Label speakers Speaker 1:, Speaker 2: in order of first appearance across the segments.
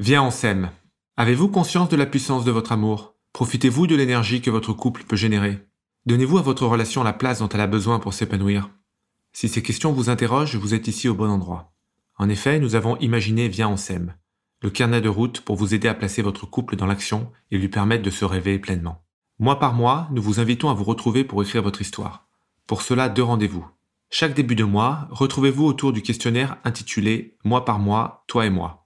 Speaker 1: Viens, on s'aime. Avez-vous conscience de la puissance de votre amour? Profitez-vous de l'énergie que votre couple peut générer Donnez-vous à votre relation la place dont elle a besoin pour s'épanouir Si ces questions vous interrogent, vous êtes ici au bon endroit. En effet, nous avons imaginé Viens, on s'aime, le carnet de route pour vous aider à placer votre couple dans l'action et lui permettre de se réveiller pleinement. Mois par mois, nous vous invitons à vous retrouver pour écrire votre histoire. Pour cela, deux rendez-vous. Chaque début de mois, retrouvez-vous autour du questionnaire intitulé Mois par mois, toi et moi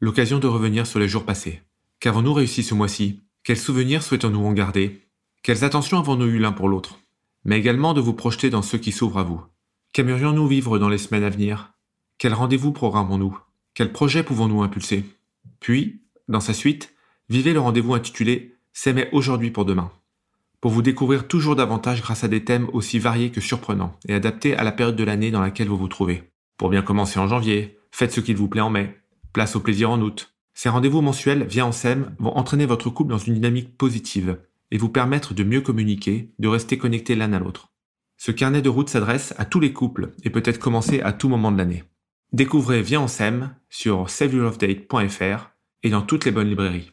Speaker 1: l'occasion de revenir sur les jours passés. Qu'avons-nous réussi ce mois-ci? Quels souvenirs souhaitons-nous en garder? Quelles attentions avons-nous eu l'un pour l'autre? Mais également de vous projeter dans ceux qui s'ouvrent à vous. Qu'aimerions-nous vivre dans les semaines à venir? Quel rendez-vous programmons-nous Quels projets pouvons-nous impulser? Puis, dans sa suite, vivez le rendez-vous intitulé S'aimer aujourd'hui pour demain. Pour vous découvrir toujours davantage grâce à des thèmes aussi variés que surprenants et adaptés à la période de l'année dans laquelle vous vous trouvez. Pour bien commencer en janvier, faites ce qu'il vous plaît en mai, Place au plaisir en août. Ces rendez-vous mensuels via SEM vont entraîner votre couple dans une dynamique positive et vous permettre de mieux communiquer, de rester connectés l'un à l'autre. Ce carnet de route s'adresse à tous les couples et peut être commencé à tout moment de l'année. Découvrez Viens SEM sur saveyourlovedate.fr et dans toutes les bonnes librairies.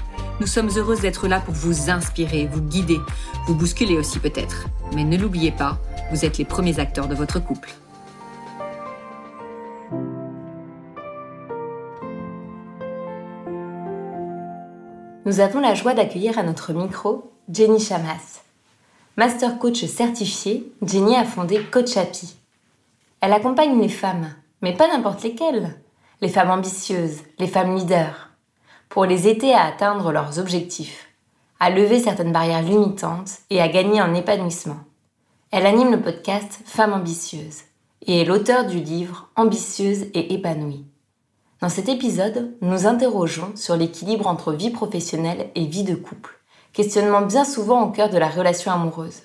Speaker 2: Nous sommes heureuses d'être là pour vous inspirer, vous guider, vous bousculer aussi peut-être. Mais ne l'oubliez pas, vous êtes les premiers acteurs de votre couple.
Speaker 3: Nous avons la joie d'accueillir à notre micro Jenny Chamas. Master coach certifiée, Jenny a fondé Coach Happy. Elle accompagne les femmes, mais pas n'importe lesquelles. Les femmes ambitieuses, les femmes leaders pour les aider à atteindre leurs objectifs, à lever certaines barrières limitantes et à gagner en épanouissement. Elle anime le podcast Femmes ambitieuses et est l'auteur du livre Ambitieuse et épanouie. Dans cet épisode, nous interrogeons sur l'équilibre entre vie professionnelle et vie de couple, questionnement bien souvent au cœur de la relation amoureuse.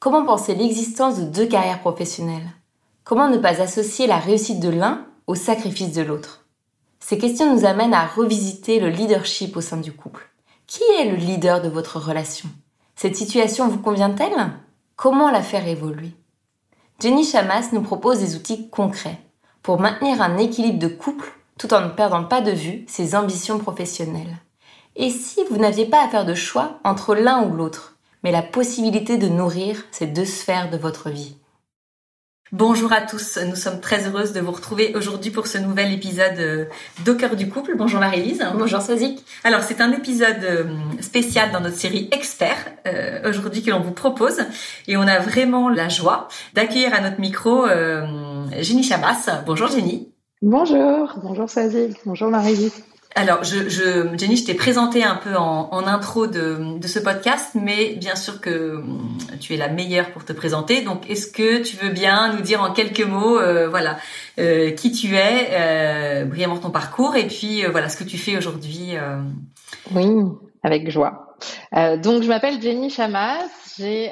Speaker 3: Comment penser l'existence de deux carrières professionnelles? Comment ne pas associer la réussite de l'un au sacrifice de l'autre? Ces questions nous amènent à revisiter le leadership au sein du couple. Qui est le leader de votre relation? Cette situation vous convient-elle? Comment la faire évoluer? Jenny Chamas nous propose des outils concrets pour maintenir un équilibre de couple tout en ne perdant pas de vue ses ambitions professionnelles. Et si vous n'aviez pas à faire de choix entre l'un ou l'autre, mais la possibilité de nourrir ces deux sphères de votre vie?
Speaker 2: Bonjour à tous, nous sommes très heureuses de vous retrouver aujourd'hui pour ce nouvel épisode euh, d'Au cœur du couple. Bonjour Marie-Lise.
Speaker 3: Bonjour Sozik.
Speaker 2: Alors c'est un épisode euh, spécial dans notre série Expert euh, aujourd'hui que l'on vous propose et on a vraiment la joie d'accueillir à notre micro euh, Jenny Chamas. Bonjour Jenny.
Speaker 4: Bonjour, bonjour Sozik, bonjour Marie-Lise.
Speaker 2: Alors, je, je, Jenny, je t'ai présenté un peu en, intro de, ce podcast, mais bien sûr que hum, tu es la meilleure pour te présenter. Donc, est-ce que tu veux bien nous dire en quelques mots, euh, voilà, euh, qui tu es, euh, brièvement ton parcours, et puis euh, voilà ce que tu fais aujourd'hui.
Speaker 4: Oui, avec joie. donc, je m'appelle Jenny Chamas, j'ai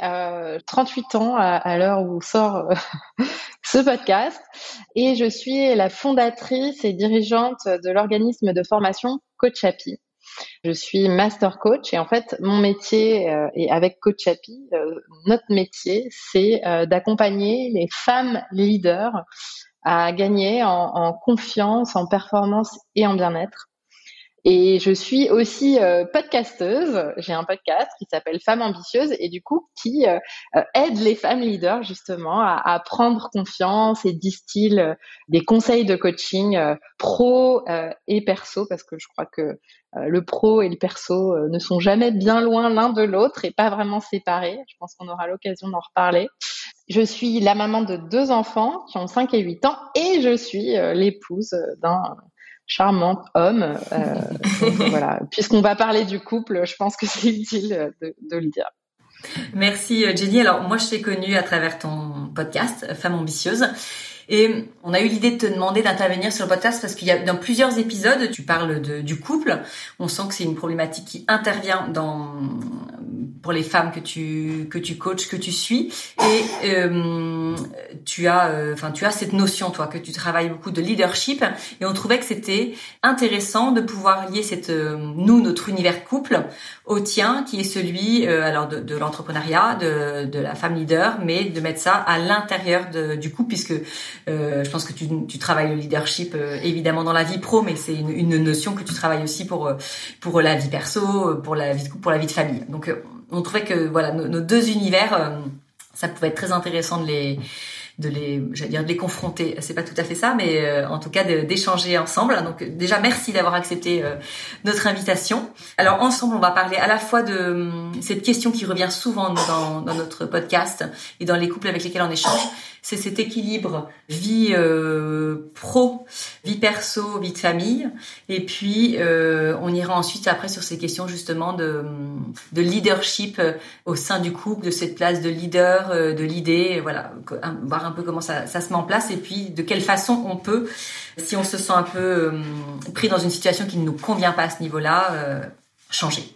Speaker 4: 38 ans à, à l'heure où sort ce podcast et je suis la fondatrice et dirigeante de l'organisme de formation Coach Happy. Je suis master coach et en fait mon métier euh, et avec Coach Happy, euh, notre métier c'est euh, d'accompagner les femmes leaders à gagner en, en confiance, en performance et en bien-être et je suis aussi euh, podcasteuse. J'ai un podcast qui s'appelle Femmes ambitieuses et du coup qui euh, euh, aide les femmes leaders justement à, à prendre confiance et distille des conseils de coaching pro et perso parce que je crois que le pro et le perso ne sont jamais bien loin l'un de l'autre et pas vraiment séparés. Je pense qu'on aura l'occasion d'en reparler. Je suis la maman de deux enfants qui ont 5 et 8 ans et je suis l'épouse d'un charmant homme. Euh, voilà. Puisqu'on va parler du couple, je pense que c'est utile de, de, le dire.
Speaker 2: Merci euh, Jenny. Alors moi je t'ai connue à travers ton podcast Femme ambitieuse Et on a eu l'idée de te demander d'intervenir sur le podcast parce qu'il y a dans plusieurs épisodes, tu parles de, du couple. On sent que c'est une problématique qui intervient dans pour les femmes que tu que tu coaches, que tu suis, et euh, tu as, euh, enfin tu as cette notion toi que tu travailles beaucoup de leadership, et on trouvait que c'était intéressant de pouvoir lier cette euh, nous notre univers couple au tien qui est celui alors de, de l'entrepreneuriat, de, de la femme leader, mais de mettre ça à l'intérieur du couple puisque je pense que tu, tu travailles le leadership évidemment dans la vie pro, mais c'est une, une, notion que tu travailles aussi pour pour la vie perso, pour la vie de couple, pour la vie de famille. Donc on trouvait que voilà nos, deux univers, euh, ça pouvait être très intéressant de les de les, j'allais dire de les confronter. C'est pas tout à fait ça, mais euh, en tout cas d'échanger ensemble. Donc déjà merci d'avoir accepté euh, notre invitation. Alors ensemble, on va parler à la fois de cette question qui revient souvent dans notre podcast et dans les couples avec lesquels on échange, c'est cet équilibre vie euh, pro, vie perso, vie de famille. Et puis, euh, on ira ensuite après sur ces questions justement de, de leadership euh, au sein du couple, de cette place de leader, de l'idée, voilà, voir un peu comment ça, ça, se met en place et puis de quelle façon on peut, si on se sent un peu pris dans une situation qui ne nous convient pas à ce niveau-là, changer.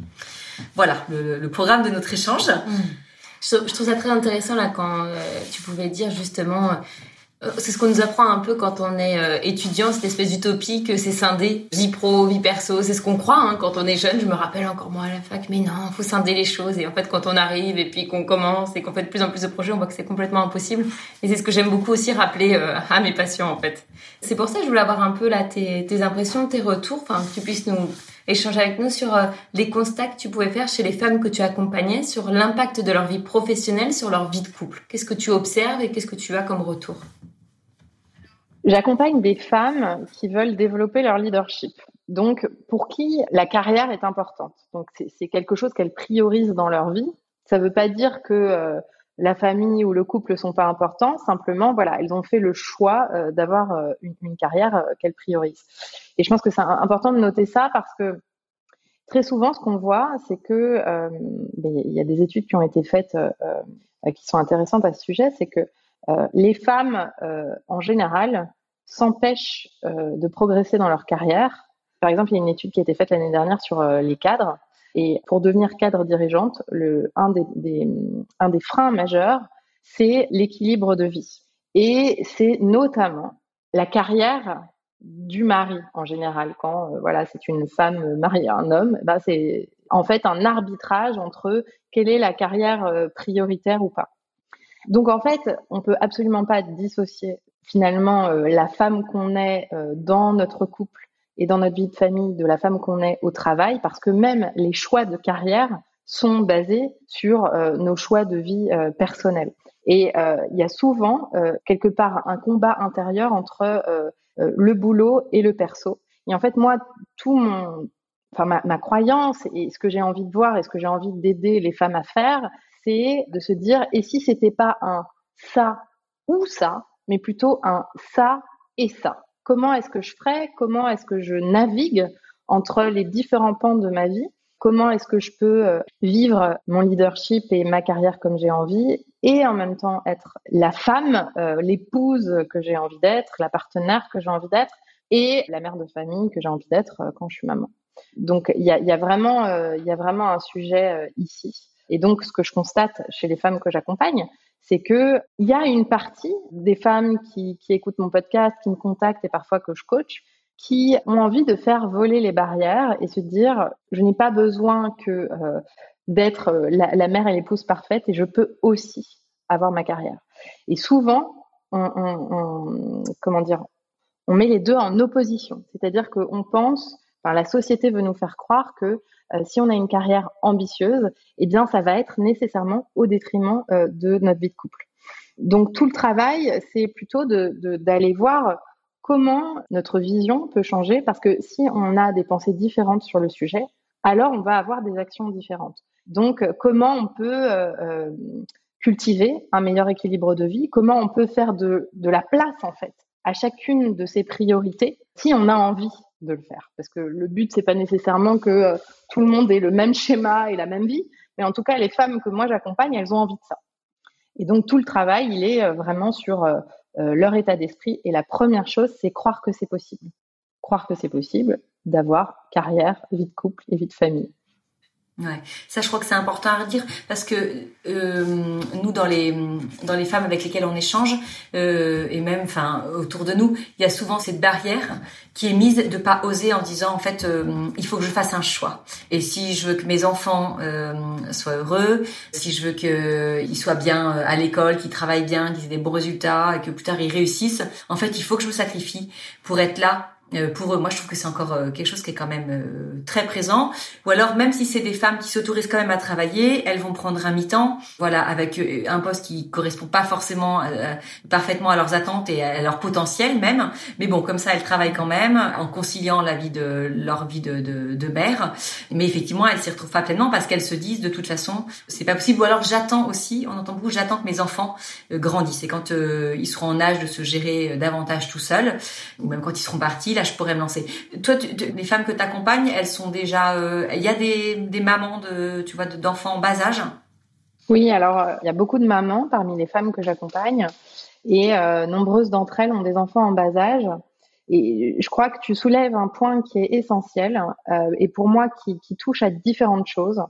Speaker 2: Voilà le, le, programme de notre échange. Mmh
Speaker 3: je, trouve ça très intéressant là quand euh, tu pouvais dire justement euh, c'est ce qu'on nous apprend un peu quand on est euh, étudiant, cette espèce d'utopie que c'est scindé, vie pro, vie perso, c'est ce qu'on croit hein, quand on est jeune. Je me rappelle encore moi à la fac, mais non, faut scinder les choses. Et en fait, quand on arrive et puis qu'on commence et qu'on fait de plus en plus de projets, on voit que c'est complètement impossible. Et c'est ce que j'aime beaucoup aussi rappeler à mes patients en fait. C'est pour ça que je voulais avoir un peu là tes, tes impressions, tes retours, enfin que tu puisses nous échanger avec nous sur euh, les constats que tu pouvais faire chez les femmes que tu accompagnais, sur l'impact de leur vie professionnelle sur leur vie de couple. Qu'est-ce que tu observes et qu'est-ce que tu as comme retour?
Speaker 4: J'accompagne des femmes qui veulent développer leur leadership. Donc, pour qui la carrière est importante? Donc, c'est quelque chose qu'elles priorisent dans leur vie. Ça ne veut pas dire que euh, la famille ou le couple sont pas importants. Simplement, voilà, elles ont fait le choix euh, d'avoir euh, une, carrière euh, qu'elles priorisent. Et je pense que c'est important de noter ça parce que très souvent, ce qu'on voit, c'est que ben, il y a des études qui ont été faites qui sont intéressantes à ce sujet, c'est que les femmes, en général, s'empêchent de progresser dans leur carrière. Par exemple, il y a une étude qui a été faite l'année dernière sur les cadres et pour devenir cadre dirigeante, un des freins majeurs, c'est l'équilibre de vie. Et c'est notamment la carrière du mari en général. Quand euh, voilà, c'est une femme mariée à un homme, bah c'est en fait un arbitrage entre quelle est la carrière euh, prioritaire ou pas. Donc en fait, on peut absolument pas dissocier finalement euh, la femme qu'on est dans notre couple et dans notre vie de famille de la femme qu'on est au travail, parce que même les choix de carrière sont basés sur euh, nos choix de vie euh, personnels. Et euh, il y a souvent quelque part un combat intérieur entre le boulot et le perso. Et en fait, moi, tout mon, enfin ma, ma croyance et ce que j'ai envie de voir et ce que j'ai envie d'aider les femmes à faire, c'est de se dire et si c'était pas un ça ou ça, mais plutôt un ça et ça? Comment est-ce que je ferais, comment est-ce que je navigue entre les différents pans de ma vie, comment est-ce que je peux euh, vivre mon leadership et ma carrière comme j'ai envie et en même temps être la femme, euh, l'épouse que j'ai envie d'être, la partenaire que j'ai envie d'être et la mère de famille que j'ai envie d'être euh, quand je suis maman. Donc il y y a vraiment un sujet ici. Et donc ce que je constate chez les femmes que j'accompagne, c'est que il y a une partie des femmes qui, qui écoutent mon podcast, qui me contactent et parfois que je coach, qui ont envie de faire voler les barrières et se dire je n'ai pas besoin que euh, d'être euh, la, mère et l'épouse parfaite et je peux aussi avoir ma carrière. Et souvent, comment dire, on met les deux en opposition, c'est-à-dire qu'on pense, enfin, la société veut nous faire croire que euh, si on a une carrière ambitieuse, eh bien, ça va être nécessairement au détriment euh, de notre vie de couple. Donc, tout le travail, c'est plutôt d'aller voir comment notre vision peut changer, parce que si on a des pensées différentes sur le sujet, alors on va avoir des actions différentes. Donc, comment on peut euh, cultiver un meilleur équilibre de vie Comment on peut faire de, de la place, en fait, à chacune de ces priorités si on a envie de le faire. Parce que le but, c'est pas nécessairement que euh, tout le monde ait le même schéma et la même vie, mais en tout cas, les femmes que moi j'accompagne, elles ont envie de ça. Et donc tout le travail, il est euh, vraiment sur euh, leur état d'esprit. Et la première chose, c'est croire que c'est possible. Croire que c'est possible d'avoir carrière, vie de couple et vie de famille.
Speaker 2: Ouais, ça je crois que c'est important à redire parce que euh, nous dans les dans les femmes avec lesquelles on échange euh, et même enfin autour de nous, il y a souvent cette barrière qui est mise de pas oser en disant en fait euh, il faut que je fasse un choix. Et si je veux que mes enfants euh, soient heureux, si je veux qu'ils soient bien à l'école, qu'ils travaillent bien, qu'ils aient des bons résultats et que plus tard ils réussissent, en fait il faut que je me sacrifie pour être là euh, pour eux. Moi, je trouve que c'est encore euh, quelque chose qui est quand même euh, très présent. Ou alors, même si c'est des femmes qui s'autorisent quand même à travailler, elles vont prendre un mi-temps, voilà, avec un poste qui correspond pas forcément parfaitement à leurs attentes et à leur potentiel même. Mais bon, comme ça, elles travaillent quand même en conciliant la vie de leur vie de, de, de mère. Mais effectivement, elles s'y retrouvent pas pleinement parce qu'elles se disent de toute façon, c'est pas possible. Ou alors, j'attends aussi. On entend beaucoup, j'attends que mes enfants grandissent et quand ils seront en âge de se gérer davantage tout seuls, ou même quand ils seront partis, là, je pourrais me lancer. Toi, les femmes que tu accompagnes, elles sont déjà. Euh, il y a des, mamans de, tu vois, d'enfants en bas âge?
Speaker 4: Oui, alors euh, il y a beaucoup de mamans parmi les femmes que j'accompagne et euh, nombreuses d'entre elles ont des enfants en bas âge. Et je crois que tu soulèves un point qui est essentiel et pour moi qui, touche à différentes choses.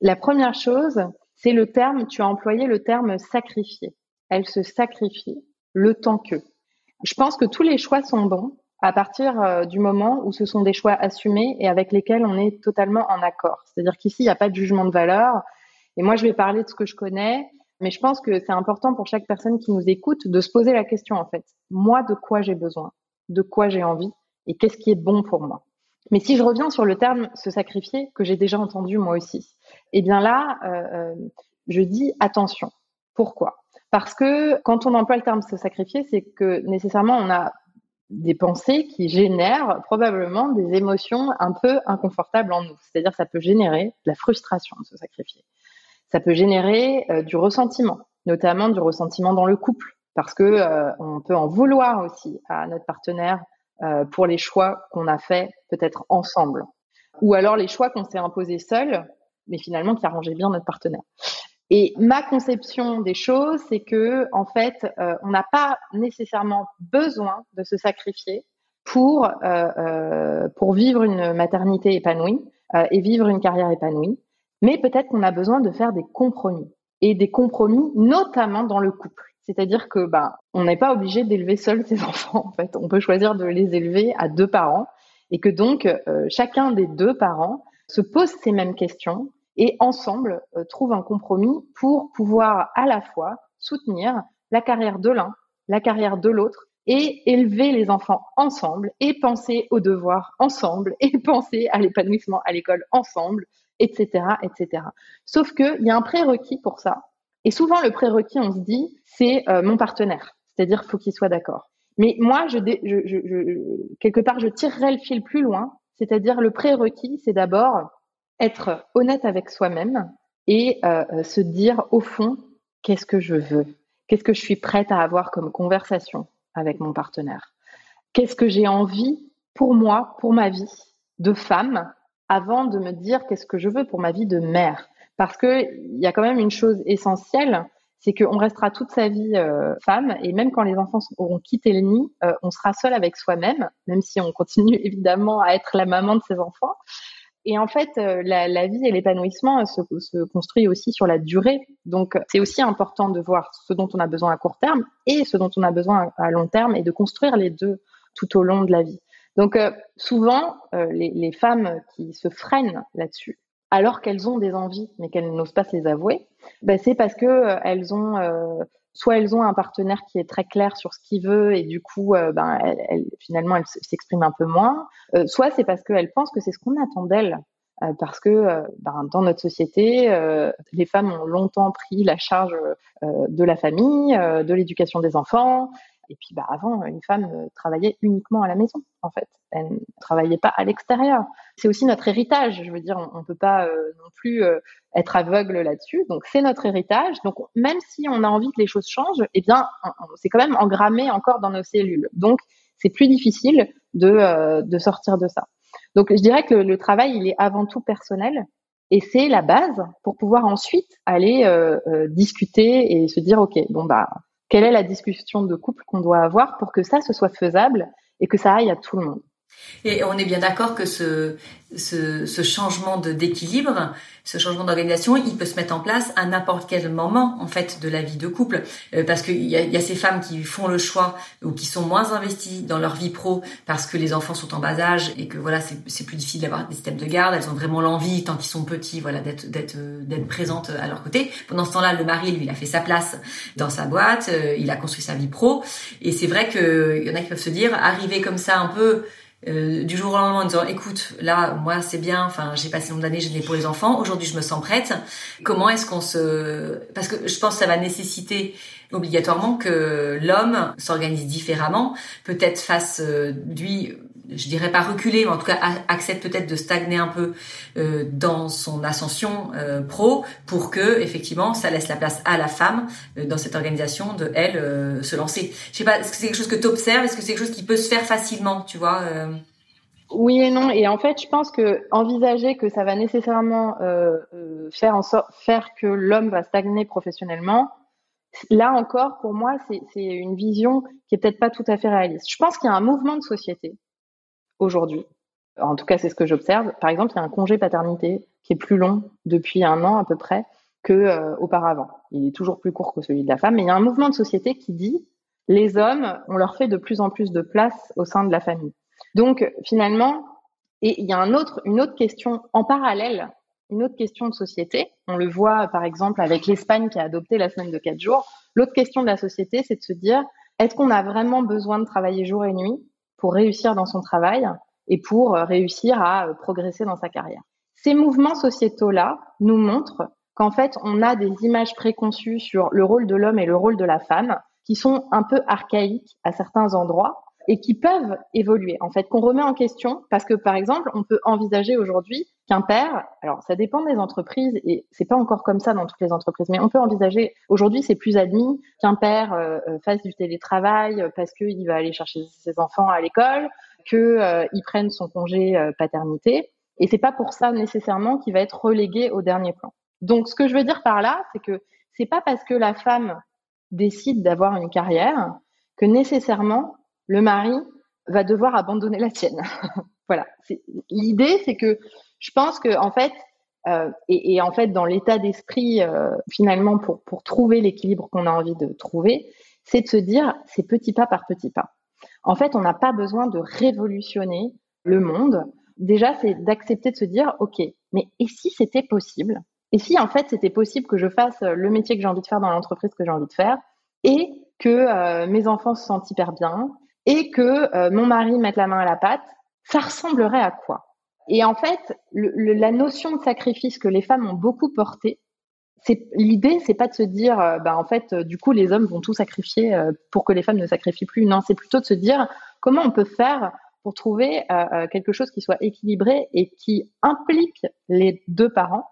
Speaker 4: La première chose, c'est le terme, tu as employé le terme sacrifier. Elle se sacrifie le temps que. Je pense que tous les choix sont bons à partir euh, du moment où ce sont des choix assumés et avec lesquels on est totalement en accord. C'est-à-dire qu'ici, il n'y a pas de jugement de valeur. Et moi, je vais parler de ce que je connais, mais je pense que c'est important pour chaque personne qui nous écoute de se poser la question, en fait. Moi, de quoi j'ai besoin? De quoi j'ai envie? Et qu'est-ce qui est bon pour moi? Mais si je reviens sur le terme se sacrifier, que j'ai déjà entendu moi aussi, eh bien là, euh, euh je dis attention. Pourquoi? Parce que quand on emploie le terme se sacrifier, c'est que nécessairement on a des pensées qui génèrent probablement des émotions un peu inconfortables en nous. C'est-à-dire ça peut générer de la frustration de se sacrifier. Ça peut générer euh, du ressentiment, notamment du ressentiment dans le couple, parce que euh, on peut en vouloir aussi à notre partenaire euh, pour les choix qu'on a fait peut-être ensemble, ou alors les choix qu'on s'est imposés seuls, mais finalement qui arrangeaient bien notre partenaire. Et ma conception des choses, c'est que en fait, euh, on n'a pas nécessairement besoin de se sacrifier pour euh, euh, pour vivre une maternité épanouie et vivre une carrière épanouie. Mais peut-être qu'on a besoin de faire des compromis et des compromis, notamment dans le couple. C'est-à-dire que ben, on n'est pas obligé d'élever seul ses enfants. En fait, on peut choisir de les élever à deux parents et que donc chacun des deux parents se pose ces mêmes questions et ensemble euh, trouve un compromis pour pouvoir à la fois soutenir la carrière de l'un, la carrière de l'autre et élever les enfants ensemble et penser aux devoirs ensemble et penser à l'épanouissement à l'école ensemble, etc., etc. Sauf qu'il y a un prérequis pour ça. Et souvent, le prérequis, on se dit, c'est euh, mon partenaire. C'est-à-dire, faut qu'il soit d'accord. Mais moi, je, quelque part, je tirerais le fil plus loin. C'est-à-dire, le prérequis, c'est d'abord être honnête avec soi-même et euh, euh, se dire au fond qu'est-ce que je veux, qu'est-ce que je suis prête à avoir comme conversation avec mon partenaire, qu'est-ce que j'ai envie pour moi, pour ma vie de femme, avant de me dire qu'est-ce que je veux pour ma vie de mère? Parce qu'il y a quand même une chose essentielle, c'est qu'on restera toute sa vie euh, femme et même quand les enfants auront quitté le nid, on sera seul avec soi-même, même si on continue évidemment à être la maman de ses enfants. Et en fait, euh, la, vie et l'épanouissement se, se, construit aussi sur la durée. Donc, c'est aussi important de voir ce dont on a besoin à court terme et ce dont on a besoin à, long terme et de construire les deux tout au long de la vie. Donc, euh, souvent, euh, les, les, femmes qui se freinent là-dessus, alors qu'elles ont des envies, mais qu'elles n'osent pas se les avouer, ben, c'est parce que elles ont soit elles ont un partenaire qui est très clair sur ce qu'il veut et du coup, euh, ben, finalement, elle s'exprime un peu moins. Euh, soit c'est parce qu'elles pensent que c'est ce qu'on attend d'elles. Euh, parce que ben, dans notre société, les femmes ont longtemps pris la charge de la famille, de l'éducation des enfants, et puis, bah, avant, une femme euh, travaillait uniquement à la maison, en fait. Elle ne travaillait pas à l'extérieur. C'est aussi notre héritage. Je veux dire, on ne peut pas euh, non plus euh, être aveugle là-dessus. Donc, c'est notre héritage. Donc, même si on a envie que les choses changent, eh bien, c'est quand même engrammé encore dans nos cellules. Donc, c'est plus difficile de, de sortir de ça. Donc, je dirais que le, le, travail, il est avant tout personnel. Et c'est la base pour pouvoir ensuite aller discuter et se dire, OK, bon, bah, Quelle est la discussion de couple qu'on doit avoir pour que ça, ce soit faisable et que ça aille à tout le monde?
Speaker 2: Et on est bien d'accord que ce, ce, ce changement d'équilibre, ce changement d'organisation, il peut se mettre en place à n'importe quel moment en fait de la vie de couple, euh, parce qu'il y a, y a ces femmes qui font le choix ou qui sont moins investies dans leur vie pro parce que les enfants sont en bas âge et que voilà c'est plus difficile d'avoir des systèmes de garde, elles ont vraiment l'envie tant qu'ils sont petits voilà d'être d'être d'être présentes à leur côté. Pendant ce temps-là, le mari lui il a fait sa place dans sa boîte, euh, il a construit sa vie pro. Et c'est vrai que il y en a qui peuvent se dire arriver comme ça un peu euh, du jour au lendemain en disant écoute là moi c'est bien enfin j'ai passé nombre d'années j'ai né pour les enfants aujourd'hui je me sens prête. Comment est-ce qu'on se parce que je pense que ça va nécessiter obligatoirement que l'homme s'organise différemment. Peut-être fasse euh, lui je dirais pas reculer, mais en tout cas accepte peut-être de stagner un peu euh, dans son ascension euh, pro pour que effectivement ça laisse la place à la femme euh, dans cette organisation de elle se lancer. Je sais pas, est-ce que c'est quelque chose que tu observes, est-ce que c'est quelque chose qui peut se faire facilement, tu vois
Speaker 4: Oui et non. Et en fait, je pense que envisager que ça va nécessairement faire en faire que l'homme va stagner professionnellement, là encore, pour moi, c'est une vision qui est peut-être pas tout à fait réaliste. Je pense qu'il y a un mouvement de société aujourd'hui. En tout cas, c'est ce que j'observe. Par exemple, il y a un congé paternité qui est plus long depuis un an à peu près que euh, auparavant. Il est toujours plus court que celui de la femme, mais il y a un mouvement de société qui dit les hommes, on leur fait de plus en plus de place au sein de la famille. Donc finalement, et il y a un autre, une autre question en parallèle, une autre question de société. On le voit par exemple avec l'Espagne qui a adopté la semaine de quatre jours. L'autre question de la société, c'est de se dire est-ce qu'on a vraiment besoin de travailler jour et nuit? Pour réussir dans son travail et pour euh, réussir à euh, progresser dans sa carrière. Ces mouvements sociétaux-là nous montrent qu'en fait, on a des images préconçues sur le rôle de l'homme et le rôle de la femme qui sont un peu archaïques à certains endroits et qui peuvent évoluer, en fait, qu'on remet en question parce que, par exemple, on peut envisager aujourd'hui qu'un père, alors ça dépend des entreprises et c'est pas encore comme ça dans toutes les entreprises, mais on peut envisager, aujourd'hui c'est plus admis qu'un père euh, euh, fasse du télétravail parce qu'il va aller chercher ses enfants à l'école, qu'il euh, prenne son congé paternité, et c'est pas pour ça nécessairement qu'il va être relégué au dernier plan. Donc ce que je veux dire par là, c'est que c'est pas parce que la femme décide d'avoir une carrière que nécessairement le mari va devoir abandonner la sienne. voilà. L'idée, c'est que je pense que en fait, euh, et, en fait, dans l'état d'esprit, euh, finalement, pour, pour trouver l'équilibre qu'on a envie de trouver, c'est de se dire, c'est petit pas par petit pas. En fait, on n'a pas besoin de révolutionner le monde. Déjà, c'est d'accepter de se dire, OK, mais et si c'était possible? Et si, en fait, c'était possible que je fasse le métier que j'ai envie de faire dans l'entreprise que j'ai envie de faire et que euh, mes enfants se sentent hyper bien et que euh, mon mari mette la main à la pâte, ça ressemblerait à quoi? Et en fait, la notion de sacrifice que les femmes ont beaucoup portée, c'est l'idée, c'est pas de se dire, euh, bah en fait, euh, du coup, les hommes vont tout sacrifier pour que les femmes ne sacrifient plus. Non, c'est plutôt de se dire comment on peut faire pour trouver quelque chose qui soit équilibré et qui implique les deux parents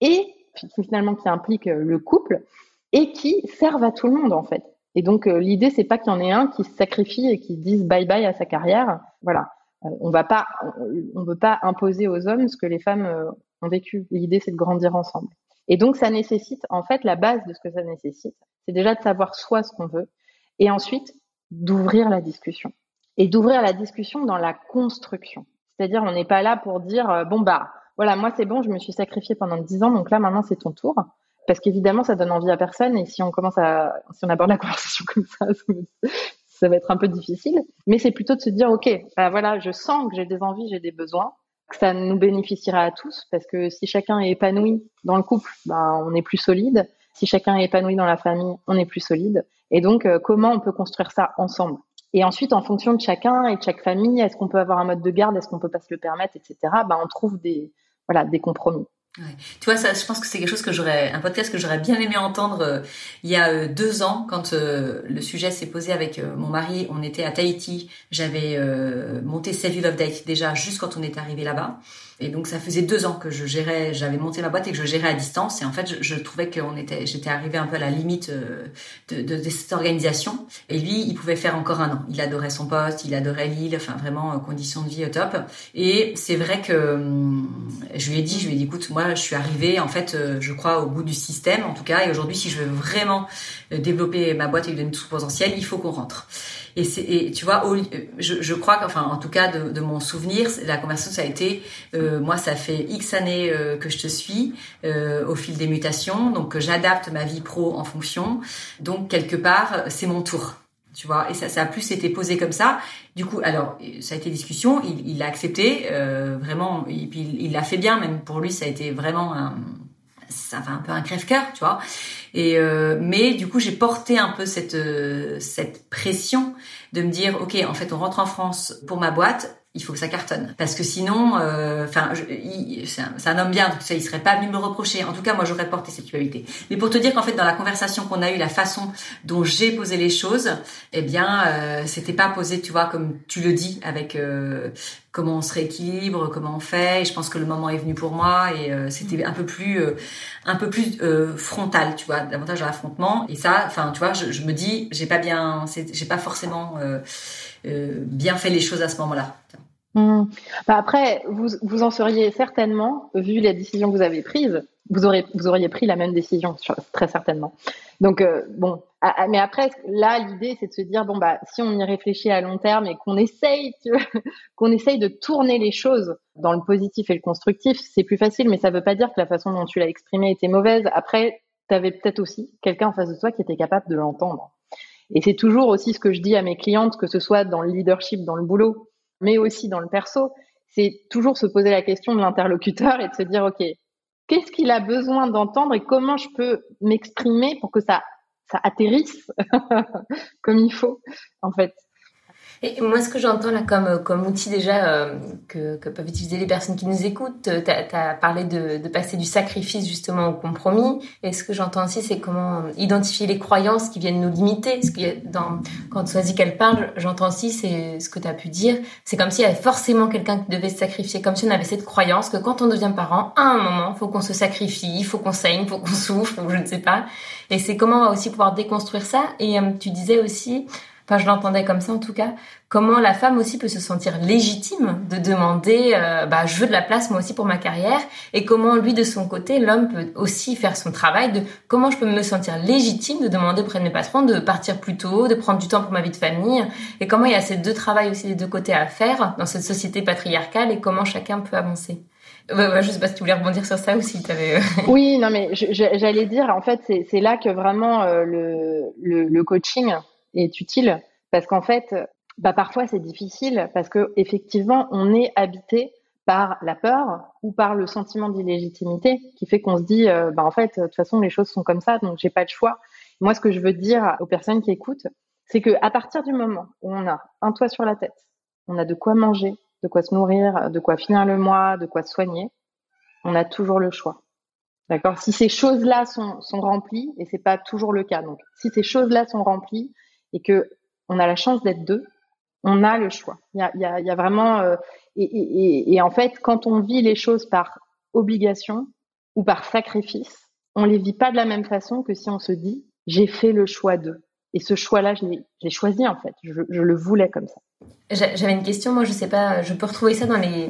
Speaker 4: et finalement qui implique le couple et qui serve à tout le monde en fait. Et donc euh, l'idée c'est pas qu'il y en ait un qui se sacrifie et qui dise bye bye à sa carrière. Voilà, euh, on va pas, on, veut pas imposer aux hommes ce que les femmes euh, ont vécu. L'idée c'est de grandir ensemble. Et donc ça nécessite, en fait, la base de ce que ça nécessite, c'est déjà de savoir soi ce qu'on veut, et ensuite d'ouvrir la discussion. Et d'ouvrir la discussion dans la construction. C'est-à-dire on n'est pas là pour dire bon bah voilà moi c'est bon je me suis sacrifié pendant dix ans donc là maintenant c'est ton tour parce qu'évidemment, ça donne envie à personne. Et si on commence à, si on aborde la conversation comme ça, ça va être un peu difficile. Mais c'est plutôt de se dire, ok, bah voilà, je sens que j'ai des envies, j'ai des besoins, que ça nous bénéficiera à tous, parce que si chacun est épanoui dans le couple, bah, on est plus solide. Si chacun est épanoui dans la famille, on est plus solide. Et donc, euh, comment on peut construire ça ensemble? Et ensuite, en fonction de chacun et de chaque famille, est-ce qu'on peut avoir un mode de garde, est-ce qu'on peut pas se le permettre, etc. Bah, on trouve des, voilà, des compromis.
Speaker 2: Tu vois, ça, je pense que c'est quelque chose que j'aurais, un podcast que j'aurais bien aimé entendre euh, il y a euh, deux ans quand euh, le sujet s'est posé avec mon mari. On était à Tahiti. J'avais monté Save You Love déjà juste quand on est arrivé là-bas. Et donc ça faisait deux ans que je gérais, j'avais monté ma boîte et que je gérais à distance. Et en fait, je, trouvais qu'on était, j'étais arrivée un peu à la limite euh, de, de, de, cette organisation. Et lui, il pouvait faire encore un an. Il adorait son poste, il adorait l'île, enfin vraiment euh, conditions de vie au top. Et c'est vrai que hum, je lui ai dit, je lui ai dit, écoute, moi, je suis arrivée en fait, euh, je crois au bout du système en tout cas. Et aujourd'hui, si je veux vraiment développer ma boîte et lui donner tout son potentiel, il faut qu'on rentre. Et, et tu vois, je, je crois qu'enfin, en tout cas de, de, mon souvenir, la conversation ça a été, euh, moi ça fait X années euh, que je te suis euh, au fil des mutations, donc j'adapte ma vie pro en fonction. Donc quelque part, c'est mon tour. Tu vois, et ça, ça a plus été posé comme ça. Du coup, alors ça a été discussion, il, il l'a accepté euh, vraiment, et puis il l'a fait bien. Même pour lui, ça a été vraiment un, ça fait un peu un crève-cœur, tu vois. Et euh, mais du coup, j'ai porté un peu cette euh, cette pression de me dire, ok, en fait, on rentre en France pour ma boîte il faut que ça cartonne. Parce que sinon euh, enfin c'est un, homme bien donc ça il serait pas venu me reprocher. En tout cas moi j'aurais porté cette culpabilité. Mais pour te dire qu'en fait dans la conversation qu'on a eue la façon dont j'ai posé les choses eh bien euh, c'était pas posé tu vois comme tu le dis avec euh, comment on se rééquilibre comment on fait. Et je pense que le moment est venu pour moi et euh, c'était un peu plus un peu plus frontal tu vois davantage dans l'affrontement. Et ça enfin tu vois je, je me dis j'ai pas bien j'ai pas forcément euh, bien fait les choses à ce moment-là.
Speaker 4: Mmh. Bah après, vous, vous en seriez certainement, vu la décision que vous avez prise, vous, aurez, vous auriez pris la même décision, très certainement. Donc, euh, bon, mais après, là, l'idée, c'est de se dire, bon, bah, si on y réfléchit à long terme et qu'on essaye, qu'on essaye de tourner les choses dans le positif et le constructif, c'est plus facile, mais ça veut pas dire que la façon dont tu l'as exprimé était mauvaise. Après, tu avais peut-être aussi quelqu'un en face de toi qui était capable de l'entendre. Et c'est toujours aussi ce que je dis à mes clientes, que ce soit dans le leadership, dans le boulot, mais aussi dans le perso, c'est toujours se poser la question de l'interlocuteur et de se dire, OK, qu'est-ce qu'il a besoin d'entendre et comment je peux m'exprimer pour que ça, ça atterrisse comme il faut, en fait.
Speaker 3: Et moi, ce que j'entends là comme, euh, comme outil déjà euh, que, que, peuvent utiliser les personnes qui nous écoutent, euh, tu as, parlé de, de, passer du sacrifice justement au compromis. Et ce que j'entends aussi, c'est comment identifier les croyances qui viennent nous limiter. Parce que dans, quand Soisy qu'elle parle, j'entends aussi c'est ce que tu as pu dire. C'est comme s'il y avait forcément quelqu'un qui devait se sacrifier, comme si on avait cette croyance que quand on devient parent, à un moment, faut qu'on se sacrifie, il faut qu'on saigne, faut qu'on souffre, ou je ne sais pas. Et c'est comment on va aussi pouvoir déconstruire ça. Et tu disais aussi enfin je l'entendais comme ça en tout cas, comment la femme aussi peut se sentir légitime de demander, euh, bah je veux de la place moi aussi pour ma carrière, et comment lui de son côté, l'homme peut aussi faire son travail de comment je peux me sentir légitime de demander auprès de mes patrons de partir plus tôt, de prendre du temps pour ma vie de famille, et comment il y a ces deux travails aussi des deux côtés à faire dans cette société patriarcale et comment chacun peut avancer. Je sais pas si tu voulais rebondir sur ça ou si tu avais. Euh,
Speaker 4: oui, non, mais j'allais dire, en fait, c'est là que vraiment euh, le, coaching est utile parce qu'en fait, bah parfois c'est difficile parce que effectivement on est habité par la peur ou par le sentiment d'illégitimité qui fait qu'on se dit euh, bah en fait de toute façon les choses sont comme ça donc j'ai pas de choix. Moi ce que je veux dire aux personnes qui écoutent c'est que à partir du moment où on a un toit sur la tête, on a de quoi manger, de quoi se nourrir, de quoi finir le mois, de quoi se soigner, on a toujours le choix. D'accord? Si ces choses-là sont, sont remplies, et c'est pas toujours le cas, donc si ces choses-là sont remplies et que on a la chance d'être deux, on a le choix. Il y a, y a, y a vraiment euh, et, et, et, en fait, quand on vit les choses par obligation ou par sacrifice, on les vit pas de la même façon que si on se dit j'ai fait le choix d'eux. Et ce choix-là, je l'ai choisi en fait. Je, je le voulais comme ça.
Speaker 3: J'avais une question, moi je sais pas, je peux retrouver ça dans les,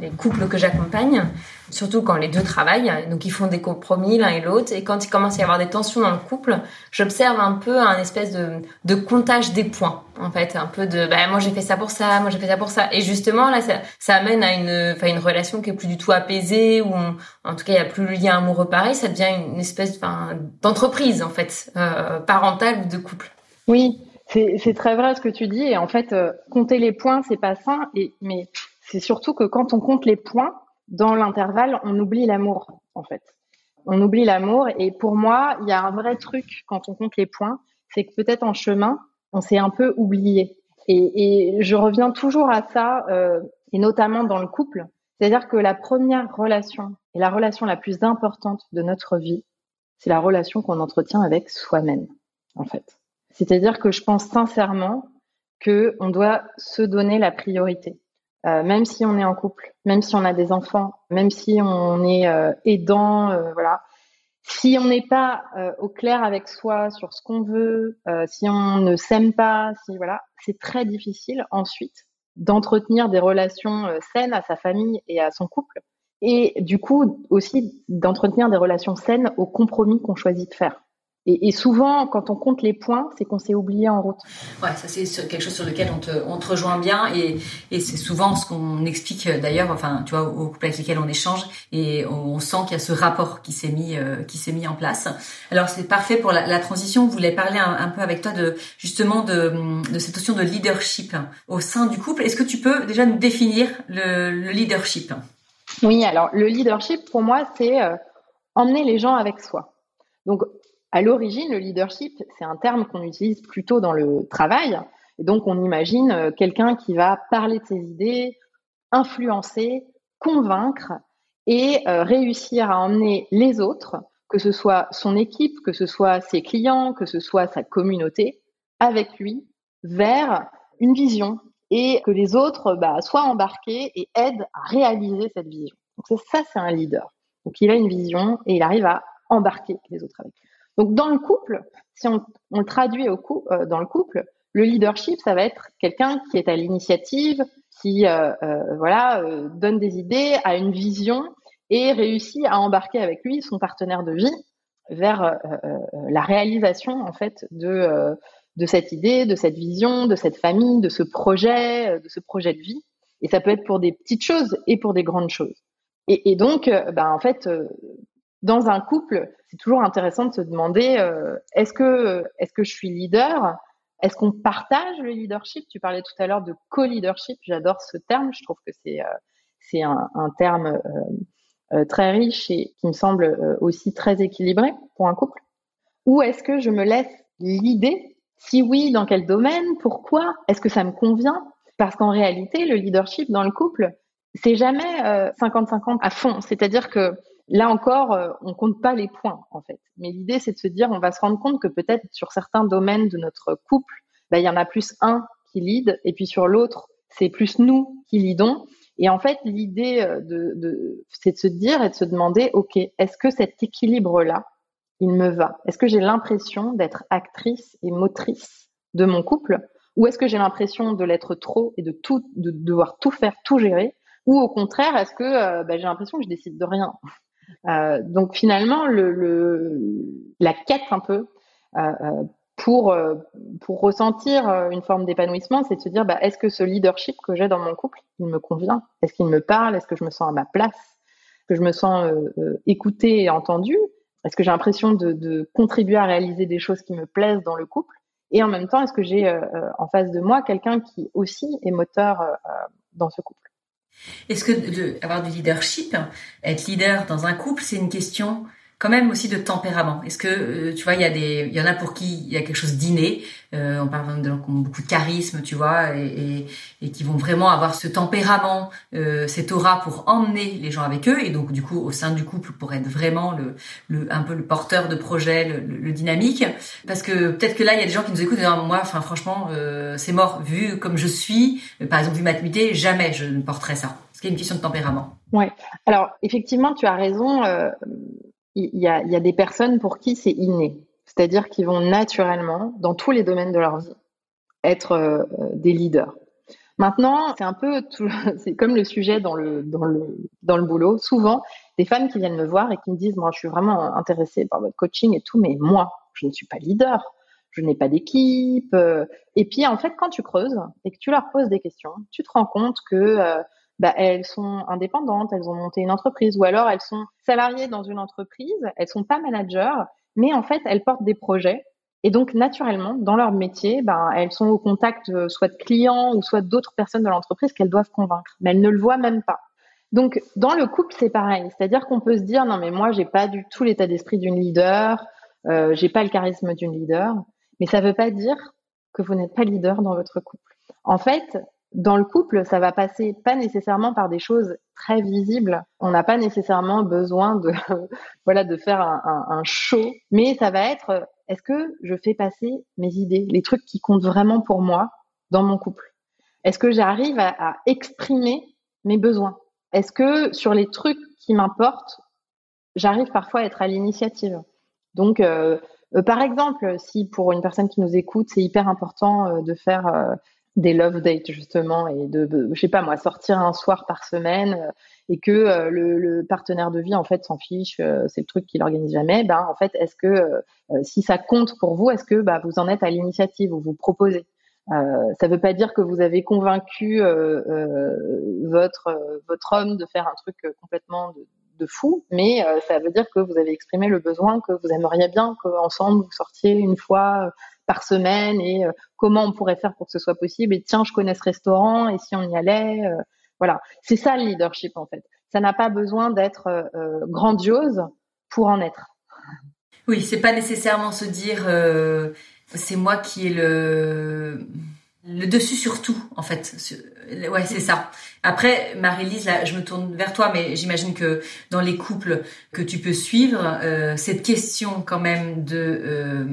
Speaker 3: les couples que j'accompagne, surtout quand les deux travaillent, donc ils font des compromis l'un et l'autre, et quand il commence à y avoir des tensions dans le couple, j'observe un peu un espèce de, de comptage des points, en fait, un peu de, bah, moi j'ai fait ça pour ça, moi j'ai fait ça pour ça, et justement là ça, amène à une, une relation qui est plus du tout apaisée, ou en tout cas il y a plus le lien amoureux pareil, ça devient une espèce, d'entreprise en fait, euh, parentale ou de couple.
Speaker 4: Oui, c'est très vrai ce que tu dis. Et en fait, euh, compter les points, c'est pas sain. Et, mais c'est surtout que quand on compte les points dans l'intervalle, on oublie l'amour, en fait. On oublie l'amour. Et pour moi, il y a un vrai truc quand on compte les points, c'est que peut-être en chemin, on s'est un peu oublié. Et, je reviens toujours à ça, euh, et notamment dans le couple. C'est-à-dire que la première relation et la relation la plus importante de notre vie, c'est la relation qu'on entretient avec soi-même, en fait. C'est-à-dire que je pense sincèrement que on doit se donner la priorité. même si on est en couple, même si on a des enfants, même si on est aidant, voilà. Si on n'est pas au clair avec soi sur ce qu'on veut, si on ne s'aime pas, si voilà, c'est très difficile ensuite d'entretenir des relations saines à sa famille et à son couple et du coup aussi d'entretenir des relations saines aux compromis qu'on choisit de faire. Et, souvent, quand on compte les points, c'est qu'on s'est oublié en route.
Speaker 2: Ouais, ça c'est quelque chose sur lequel on te, on te rejoint bien et, et c'est souvent ce qu'on explique euh, d'ailleurs, enfin, tu vois, aux couples avec lesquels on échange et on, sent qu'il y a ce rapport qui s'est mis, euh, qui s'est mis en place. Alors c'est parfait pour la, la, transition. On voulait parler un, peu avec toi de justement de, de cette notion de leadership au sein du couple. Est-ce que tu peux déjà nous définir le, le leadership?
Speaker 4: Oui, alors le leadership, pour moi, c'est euh, emmener les gens avec soi. Donc, à l'origine, le leadership, c'est un terme qu'on utilise plutôt dans le travail. Et donc, on imagine euh, quelqu'un qui va parler de ses idées, influencer, convaincre et euh, réussir à emmener les autres, que ce soit son équipe, que ce soit ses clients, que ce soit sa communauté, avec lui, vers une vision, et que les autres bah, soient embarqués et aident à réaliser cette vision. Donc ça, c'est un leader. Donc il a une vision et il arrive à embarquer les autres avec lui. Donc dans le couple, si on, le traduit au coup, euh, dans le couple, le leadership, ça va être quelqu'un qui est à l'initiative, qui euh, euh, voilà donne des idées, a une vision et réussit à embarquer avec lui son partenaire de vie vers la réalisation en fait de de cette idée, de cette vision, de cette famille, de ce projet, euh, de ce projet de vie. Et ça peut être pour des petites choses et pour des grandes choses. Et, donc, euh, ben, en fait, euh, dans un couple, c'est toujours intéressant de se demander est-ce que est-ce que je suis leader? Est-ce qu'on partage le leadership? Tu parlais tout à l'heure de co-leadership. J'adore ce terme. Je trouve que c'est c'est un, un, terme très riche et qui me semble aussi très équilibré pour un couple. Ou est-ce que je me laisse l'idée si oui, dans quel domaine? Pourquoi? Est-ce que ça me convient? Parce qu'en réalité, le leadership dans le couple, c'est jamais 50-50 euh, à fond. C'est-à-dire que là encore, euh, on compte pas les points en fait. Mais l'idée, c'est de se dire, on va se rendre compte que peut-être sur certains domaines de notre couple, bah, il y en a plus un qui lead, et puis sur l'autre, c'est plus nous qui lidons. Et en fait, l'idée euh, de, c'est de se dire et de se demander, ok, est-ce que cet équilibre-là, il me va? Est-ce que j'ai l'impression d'être actrice et motrice de mon couple? Ou est-ce que j'ai l'impression de l'être trop et de tout, de devoir tout faire, tout gérer? Ou au contraire, est-ce que euh, bah, j'ai l'impression que je décide de rien? Euh, Donc finalement, le, la quête un peu euh, pour pour ressentir une forme d'épanouissement, c'est de se dire bah, est-ce que ce leadership que j'ai dans mon couple, il me convient? Est-ce qu'il me parle? Est-ce que je me sens à ma place? Est-ce que je me sens écoutée et entendue? Est-ce que j'ai l'impression de, contribuer à réaliser des choses qui me plaisent dans le couple? Et en même temps, est-ce que j'ai euh, euh, en face de moi quelqu'un qui aussi est moteur euh, dans ce couple?
Speaker 2: Est-ce que avoir du leadership, être leader dans un couple, c'est une question quand même aussi de tempérament. Est-ce que euh, tu vois, il y a des, il y en a pour qui il y a quelque chose d'inné. Euh, on parle de gens qui ont beaucoup de charisme, tu vois, et, et, qui vont vraiment avoir ce tempérament, euh, cette aura pour emmener les gens avec eux, et donc du coup au sein du couple pour être vraiment le, le un peu le porteur de projet, le, le, dynamique. Parce que peut-être que là il y a des gens qui nous écoutent et disent moi, enfin franchement, euh, c'est mort. Vu comme je suis, par exemple vu ma timidité, jamais je ne porterais ça. C'est une question de tempérament.
Speaker 4: Ouais. Alors effectivement, tu as raison il y a, y a, des personnes pour qui c'est inné, c'est-à-dire qu'ils vont naturellement, dans tous les domaines de leur vie, être euh, des leaders. Maintenant, c'est un peu, c'est comme le sujet dans le, dans le, dans le boulot. Souvent, des femmes qui viennent me voir et qui me disent, moi, je suis vraiment intéressée par votre coaching et tout, mais moi, je ne suis pas leader, je n'ai pas d'équipe. Et puis, en fait, quand tu creuses et que tu leur poses des questions, tu te rends compte que euh, bah, elles sont indépendantes, elles ont monté une entreprise, ou alors elles sont salariées dans une entreprise, elles sont pas managers, mais en fait elles portent des projets. Et donc naturellement, dans leur métier, ben, elles sont au contact euh, soit de clients ou soit d'autres personnes de l'entreprise qu'elles doivent convaincre, mais elles ne le voient même pas. Donc dans le couple, c'est pareil, c'est-à-dire qu'on peut se dire non mais moi j'ai pas du tout l'état d'esprit d'une leader, euh, j'ai pas le charisme d'une leader, mais ça veut pas dire que vous n'êtes pas leader dans votre couple. En fait, dans le couple, ça va passer pas nécessairement par des choses très visibles. On n'a pas nécessairement besoin de, voilà, de faire un, show, mais ça va être, est-ce que je fais passer mes idées, les trucs qui comptent vraiment pour moi dans mon couple? Est-ce que j'arrive à, exprimer mes besoins? Est-ce que sur les trucs qui m'importent, j'arrive parfois à être à l'initiative? Donc, euh, euh, par exemple, si pour une personne qui nous écoute, c'est hyper important euh, de faire des love dates justement et de, je sais pas moi, sortir un soir par semaine et que le, partenaire de vie en fait s'en fiche, c'est le truc qu'il organise jamais. Ben en fait, est-ce que si ça compte pour vous, est-ce que bah, vous en êtes à l'initiative ou vous proposez? Euh, ça veut pas dire que vous avez convaincu euh, euh, votre votre homme de faire un truc complètement de, de fou, mais ça veut dire que vous avez exprimé le besoin que vous aimeriez bien qu'ensemble vous sortiez une fois par semaine et comment on pourrait faire pour que ce soit possible. Et tiens, je connais ce restaurant et si on y allait, voilà. C'est ça le leadership en fait. Ça n'a pas besoin d'être grandiose pour en être.
Speaker 2: Oui, c'est pas nécessairement se dire c'est moi qui ai le le dessus sur tout en fait ouais c'est ça après, Marie-Lise, là, je me tourne vers toi, mais j'imagine que dans les couples que tu peux suivre, euh, cette question quand même de, euh,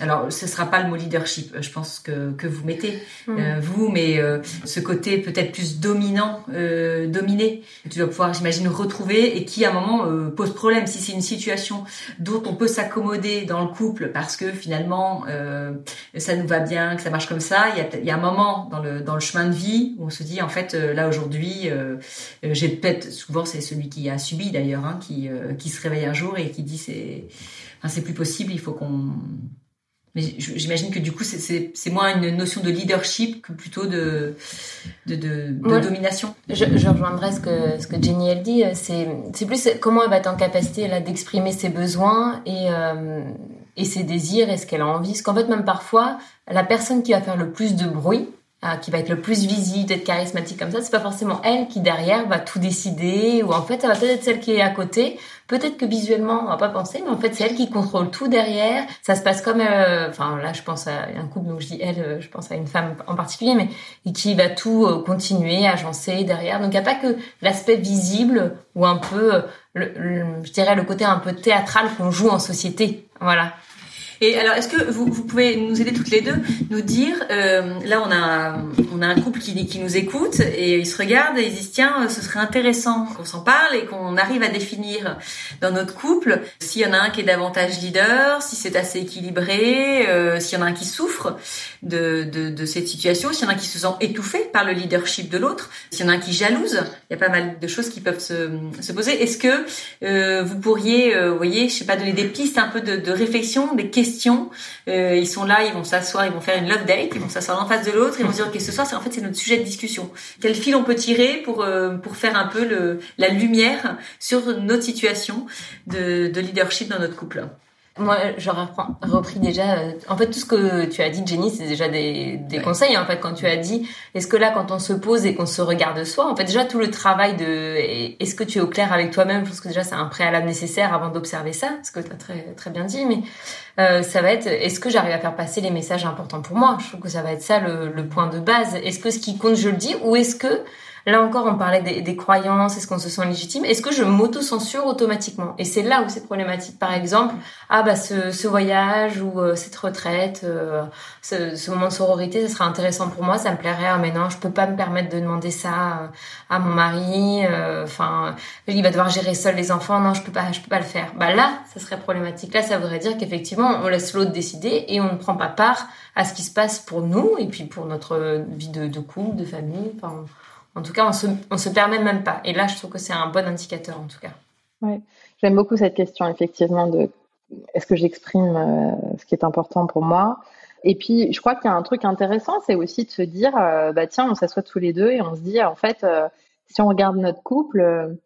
Speaker 2: alors ce sera pas le mot leadership, je pense que que vous mettez mm. euh, vous, mais euh, ce côté peut-être plus dominant, euh, dominé, que tu dois pouvoir, j'imagine, retrouver et qui à un moment pose problème. Si c'est une situation dont on peut s'accommoder dans le couple parce que finalement ça nous va bien, que ça marche comme ça, il y a, il y a un moment dans le dans le chemin de vie où on se dit en fait là aujourd'hui euh, euh, j'ai peut-être souvent c'est celui qui a subi d'ailleurs, hein, qui euh, qui se réveille un jour et qui dit c'est enfin, c'est plus possible, il faut qu'on mais j'imagine que du coup c'est moins une notion de leadership que plutôt de de, de, de domination.
Speaker 3: Je, je rejoindrai ce que ce que Jenny elle dit, c'est c'est plus comment elle va être en capacité là d'exprimer ses besoins et et ses désirs et ce qu'elle a envie. Parce qu'en fait même parfois la personne qui va faire le plus de bruit euh, qui va être le plus visible, être charismatique comme ça, c'est pas forcément elle qui derrière va tout décider, ou en fait ça va peut-être être celle qui est à côté. Peut-être que visuellement on va pas penser, mais en fait c'est elle qui contrôle tout derrière. Ça se passe comme, euh, enfin là je pense à un couple, donc je dis elle, euh, je pense à une femme en particulier, mais qui va tout continuer, agencer derrière. Donc il n'y a pas que l'aspect visible ou un peu, le, je dirais le côté un peu théâtral qu'on joue en société. Voilà.
Speaker 2: Et alors, est-ce que vous, pouvez nous aider toutes les deux, nous dire, euh, là on a, on a un couple qui, nous écoute et ils se regardent et ils disent, tiens, ce serait intéressant qu'on s'en parle et qu'on arrive à définir dans notre couple s'il y en a un qui est davantage leader, si c'est assez équilibré, euh, s'il y en a un qui souffre de, de, cette situation, s'il y en a un qui se sent étouffé par le leadership de l'autre, s'il y en a un qui jalouse, il y a pas mal de choses qui peuvent se, se poser. Est-ce que euh, vous pourriez, euh, vous voyez, je sais pas, donner des pistes un peu de réflexion, des questions euh, ils sont là, ils vont s'asseoir, ils vont faire une love date, ils vont s'asseoir en face de l'autre, ils vont se dire ok ce soir c'est en fait c'est notre sujet de discussion. Quel fil on peut tirer pour euh, pour faire un peu le, la lumière sur notre situation de leadership dans notre couple?
Speaker 3: Moi, j'aurais repris déjà. Euh, en fait, tout ce que tu as dit, Jenny, c'est déjà des, des conseils. En fait, quand tu as dit, est-ce que là, quand on se pose et qu'on se regarde soi, en fait, déjà tout le travail de, est-ce que tu es au clair avec toi-même? Je pense que déjà c'est un préalable nécessaire avant d'observer ça, ce que tu as très très bien dit. Mais euh, ça va être, est-ce que j'arrive à faire passer les messages importants pour moi? Je trouve que ça va être ça le, le point de base. Est-ce que ce qui compte, je le dis, ou est-ce que Là encore, on parlait des, des croyances, est-ce qu'on se sent légitime? Est-ce que je m'auto-censure automatiquement? Et c'est là où c'est problématique. Par exemple, ah bah ce, ce voyage ou euh, cette retraite, euh, ce, ce, moment de sororité, ça serait intéressant pour moi, ça me plairait. Ah, mais non, je peux pas me permettre de demander ça euh, à mon mari. Enfin, il va devoir gérer seul les enfants. Non, je peux pas, je peux pas le faire. Bah là, ça serait problématique. Là, ça voudrait dire qu'effectivement, on laisse l'autre décider et on ne prend pas part à ce qui se passe pour nous et puis pour notre vie de, de couple, de famille. En tout cas, on se, on se permet même pas. Et là, je trouve que c'est un bon indicateur, en tout cas.
Speaker 4: Ouais. J'aime beaucoup cette question, effectivement, de est-ce que j'exprime euh, ce qui est important pour moi? Et puis, je crois qu'il y a un truc intéressant, c'est aussi de se dire, euh, bah tiens, on s'assoit tous les deux et on se dit, en fait, euh, si on regarde notre couple,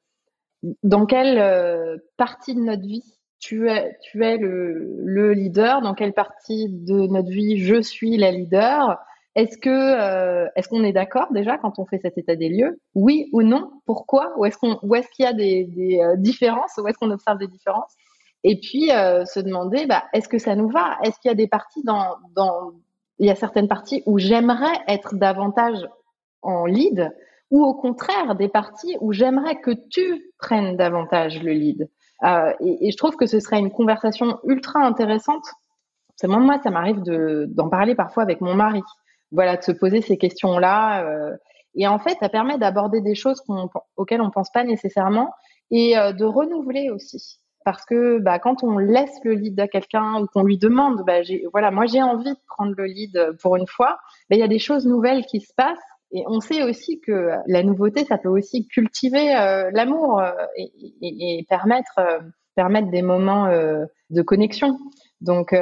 Speaker 4: dans quelle partie de notre vie tu es, tu es le leader, dans quelle partie de notre vie je suis la leader? Est-ce euh, est-ce qu'on est d'accord déjà quand on fait cet état des lieux? Oui ou non? Pourquoi? Ou est-ce est-ce qu'il y a des, des euh, différences? Ou est-ce qu'on observe des différences? Et puis euh, se demander bah, est-ce que ça nous va? Est-ce qu'il y a des parties dans dans il y a certaines parties où j'aimerais être davantage en lead ou au contraire des parties où j'aimerais que tu prennes davantage le lead? Et, je trouve que ce serait une conversation ultra intéressante. C'est moi, ça m'arrive de d'en parler parfois avec mon mari voilà, de se poser ces questions-là. et en fait, ça permet d'aborder des choses auxquelles on pense pas nécessairement et de renouveler aussi parce que bah, quand on laisse le lead à quelqu'un ou qu'on lui demande, bah, voilà, moi j'ai envie de prendre le lead pour une fois, bah, il y a des choses nouvelles qui se passent. Et on sait aussi que la nouveauté, ça peut aussi cultiver euh, l'amour euh, et, et, et, permettre, euh, permettre des moments de connexion. Donc,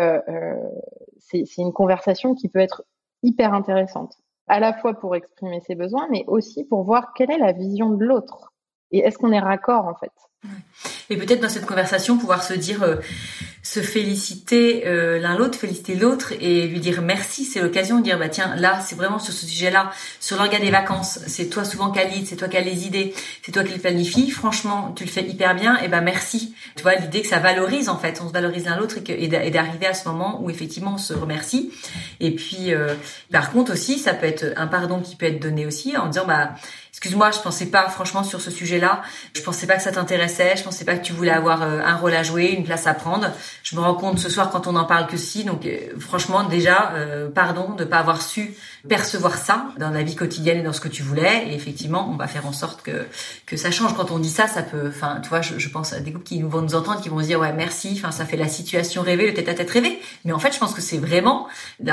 Speaker 4: c'est une conversation qui peut être hyper intéressante, à la fois pour exprimer ses besoins, mais aussi pour voir quelle est la vision de l'autre. Et est-ce qu'on est raccord en fait?
Speaker 2: Et peut-être dans cette conversation pouvoir se dire, euh, se féliciter euh, l'un l'autre, féliciter l'autre et lui dire merci. C'est l'occasion de dire bah tiens là c'est vraiment sur ce sujet-là, sur l'organe des vacances, c'est toi souvent qui c'est toi qui as les idées, c'est toi qui les planifie. Franchement tu le fais hyper bien et ben merci. Tu vois l'idée que ça valorise en fait, on se valorise l'un l'autre et, et d'arriver à ce moment où effectivement on se remercie. Et puis euh, par contre aussi ça peut être un pardon qui peut être donné aussi en disant bah excuse-moi, je pensais pas franchement sur ce sujet-là. Je pensais pas que ça t'intéressait. Je pensais pas que tu voulais avoir euh, un rôle à jouer, une place à prendre. Je me rends compte ce soir quand on en parle que si. Donc euh, franchement, déjà, euh, pardon de pas avoir su percevoir ça dans la vie quotidienne et dans ce que tu voulais. Et effectivement, on va faire en sorte que que ça change. Quand on dit ça, ça peut. Enfin, tu vois, je, pense à des groupes qui vont nous entendre, qui vont se dire ouais merci. Enfin, ça fait la situation rêvée, le tête-à-tête rêvé. Mais en fait, je pense que c'est vraiment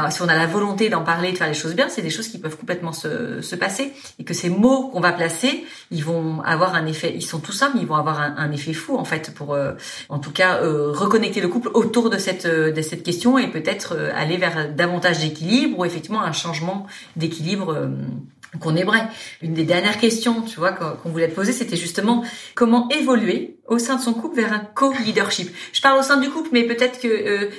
Speaker 2: si on a la volonté d'en parler, de faire les choses bien, c'est des choses qui peuvent complètement se se passer et que ces mots qu'on va placer, ils vont avoir un effet. Ils sont tout simples, ils vont avoir un, effet fou en fait pour, euh, en tout cas, euh, reconnecter le couple autour de cette euh, de cette question et peut-être aller vers davantage d'équilibre ou effectivement un changement d'équilibre qu'on aimerait. Une des dernières questions, tu vois, qu'on voulait te poser, c'était justement comment évoluer au sein de son couple vers un co-leadership. Je parle au sein du couple, mais peut-être que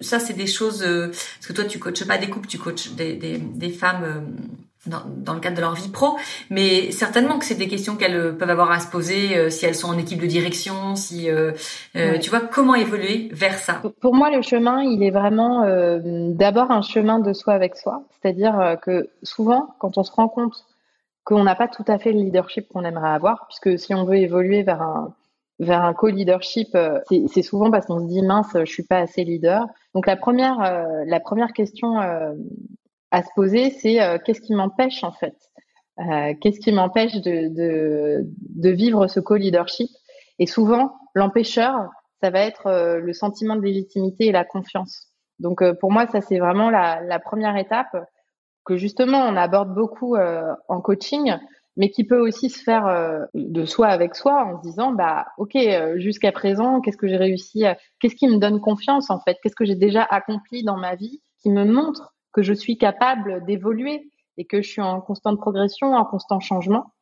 Speaker 2: ça, c'est des choses. parce que toi, tu coaches pas des couples, tu coaches des, des, des femmes dans, le cadre de leur vie pro, mais certainement que c'est des questions qu'elles euh, peuvent avoir à se poser euh, si elles sont en équipe de direction, si euh, tu vois comment évoluer vers ça?
Speaker 4: Pour moi, le chemin, il est vraiment d'abord un chemin de soi avec soi, c'est-à-dire que souvent, quand on se rend compte qu'on n'a pas tout à fait le leadership qu'on aimerait avoir, puisque si on veut évoluer vers un vers un co-leadership, c'est souvent parce qu'on se dit mince, je suis pas assez leader. Donc la première la première question à se poser, c'est euh, qu'est-ce qui m'empêche en fait? Euh, Qu'est-ce qui m'empêche de, de, de, vivre ce co-leadership? Et souvent, l'empêcheur, ça va être euh, le sentiment de légitimité et la confiance. Donc pour moi, ça c'est vraiment la, la, première étape que justement on aborde beaucoup en coaching, mais qui peut aussi se faire de soi avec soi en se disant bah ok jusqu'à présent qu'est-ce que j'ai réussi qu'est-ce qui me donne confiance en fait? Qu'est-ce que j'ai déjà accompli dans ma vie qui me montre que je suis capable d'évoluer et que je suis en constante progression, en constant changement.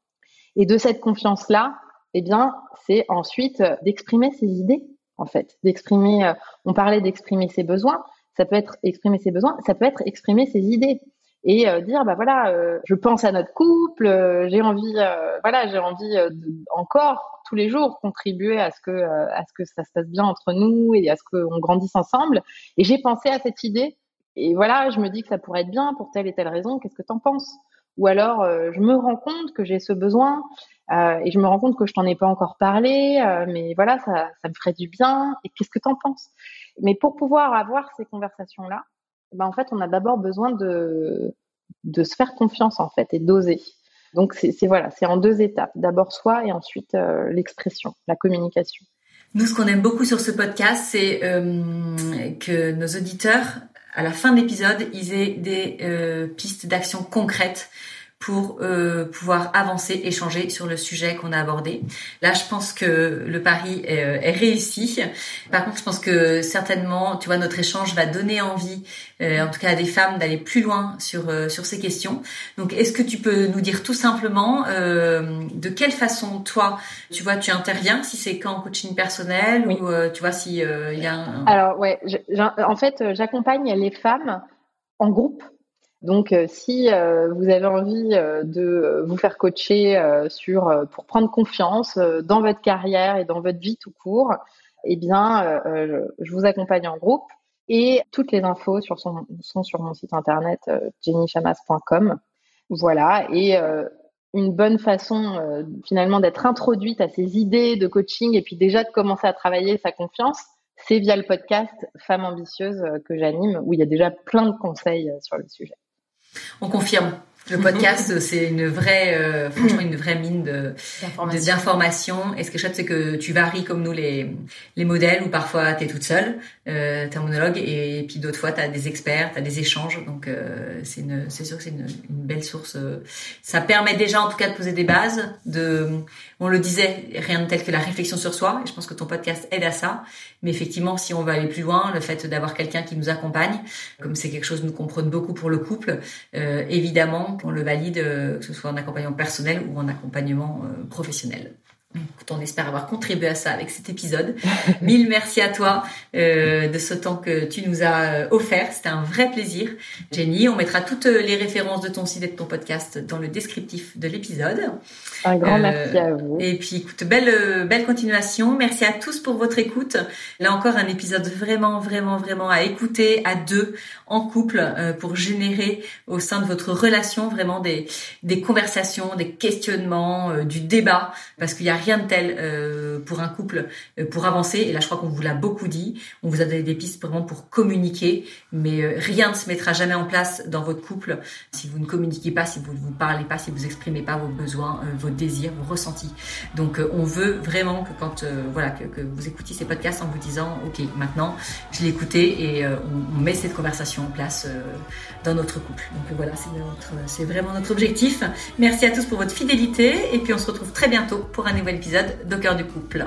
Speaker 4: Et de cette confiance-là, eh bien, c'est ensuite d'exprimer ses idées, en fait, d'exprimer. Euh, on parlait d'exprimer ses besoins. Ça peut être exprimer ses besoins, ça peut être exprimer ses idées et euh, dire bah voilà, euh, je pense à notre couple, j'ai envie, voilà, j'ai envie encore tous les jours contribuer à ce que à ce que ça se passe bien entre nous et à ce qu'on grandisse ensemble. Et j'ai pensé à cette idée et voilà, je me dis que ça pourrait être bien pour telle et telle raison. Qu'est-ce que tu en penses? Ou alors, euh, je me rends compte que j'ai ce besoin euh, et je me rends compte que je t'en ai pas encore parlé, euh, mais voilà, ça, ça me ferait du bien. Et qu'est-ce que tu en penses? Mais pour pouvoir avoir ces conversations-là, ben en fait, on a d'abord besoin de de se faire confiance en fait et d'oser. Donc c'est voilà, c'est en deux étapes. D'abord soi et ensuite l'expression, la communication.
Speaker 2: Nous, ce qu'on aime beaucoup sur ce podcast, c'est que nos auditeurs à la fin de l'épisode, ils aient des euh, pistes d'action concrètes pour euh, pouvoir avancer, échanger sur le sujet qu'on a abordé. Là, je pense que le pari est, euh, est, réussi. Par contre, je pense que certainement, tu vois, notre échange va donner envie, euh, en tout cas à des femmes, d'aller plus loin sur euh, sur ces questions. Donc, est-ce que tu peux nous dire tout simplement de quelle façon toi, tu vois, tu interviens, si c'est qu'en coaching personnel ou tu vois si il y a un...
Speaker 4: Alors ouais, en fait, j'accompagne les femmes en groupe donc, euh, si euh, vous avez envie euh, de vous faire coacher sur pour prendre confiance dans votre carrière et dans votre vie tout court, eh bien, je vous accompagne en groupe et toutes les infos sont sur mon site internet jennychamas.com. Voilà et une bonne façon finalement d'être introduite à ces idées de coaching et puis déjà de commencer à travailler sa confiance, c'est via le podcast Femmes ambitieuses que j'anime où il y a déjà plein de conseils sur le sujet.
Speaker 2: On confirme. Le podcast, c'est une vraie, euh, franchement, une vraie mine de d'informations. Et ce qui est chouette, c'est que tu varies comme nous les les modèles où parfois tu es toute seule, euh, t'es un monologue, et puis d'autres fois tu as des experts, tu as des échanges. Donc euh, c'est une, c'est sûr que c'est une, une, belle source. Euh. Ça permet déjà, en tout cas, de poser des bases. De, on le disait, rien de tel que la réflexion sur soi. Et je pense que ton podcast aide à ça. Mais effectivement, si on veut aller plus loin, le fait d'avoir quelqu'un qui nous accompagne, comme c'est quelque chose que nous comprenons beaucoup pour le couple, euh, évidemment, on le valide, euh, que ce soit en accompagnement personnel ou en accompagnement euh, on espère avoir contribué à ça avec cet épisode. Mille merci à toi euh, de ce temps que tu nous as offert. C'était un vrai plaisir. Jenny, on mettra toutes les références de ton site et de ton podcast dans le descriptif de l'épisode.
Speaker 4: Un grand euh, merci à vous.
Speaker 2: Et puis, écoute, belle, euh, belle continuation. Merci à tous pour votre écoute. Là encore, un épisode vraiment, vraiment, vraiment à écouter à deux, en couple, euh, pour générer au sein de votre relation vraiment des, des conversations, des questionnements, du débat, parce qu'il n'y a rien de tel pour un couple pour avancer. Et là, je crois qu'on vous l'a beaucoup dit. On vous a donné des pistes vraiment pour communiquer, mais rien ne se mettra jamais en place dans votre couple si vous ne communiquez pas, si vous ne vous parlez pas, si vous exprimez pas vos besoins, vos désirs, vos ressentis. Donc euh, on veut vraiment que quand euh, voilà que, vous écoutiez ces podcasts en vous disant ok maintenant je l'ai écouté et euh, on, met cette conversation en place dans notre couple. Donc voilà c'est c'est vraiment notre objectif. Merci à tous pour votre fidélité et puis on se retrouve très bientôt pour un nouvel épisode d'Au cœur du couple.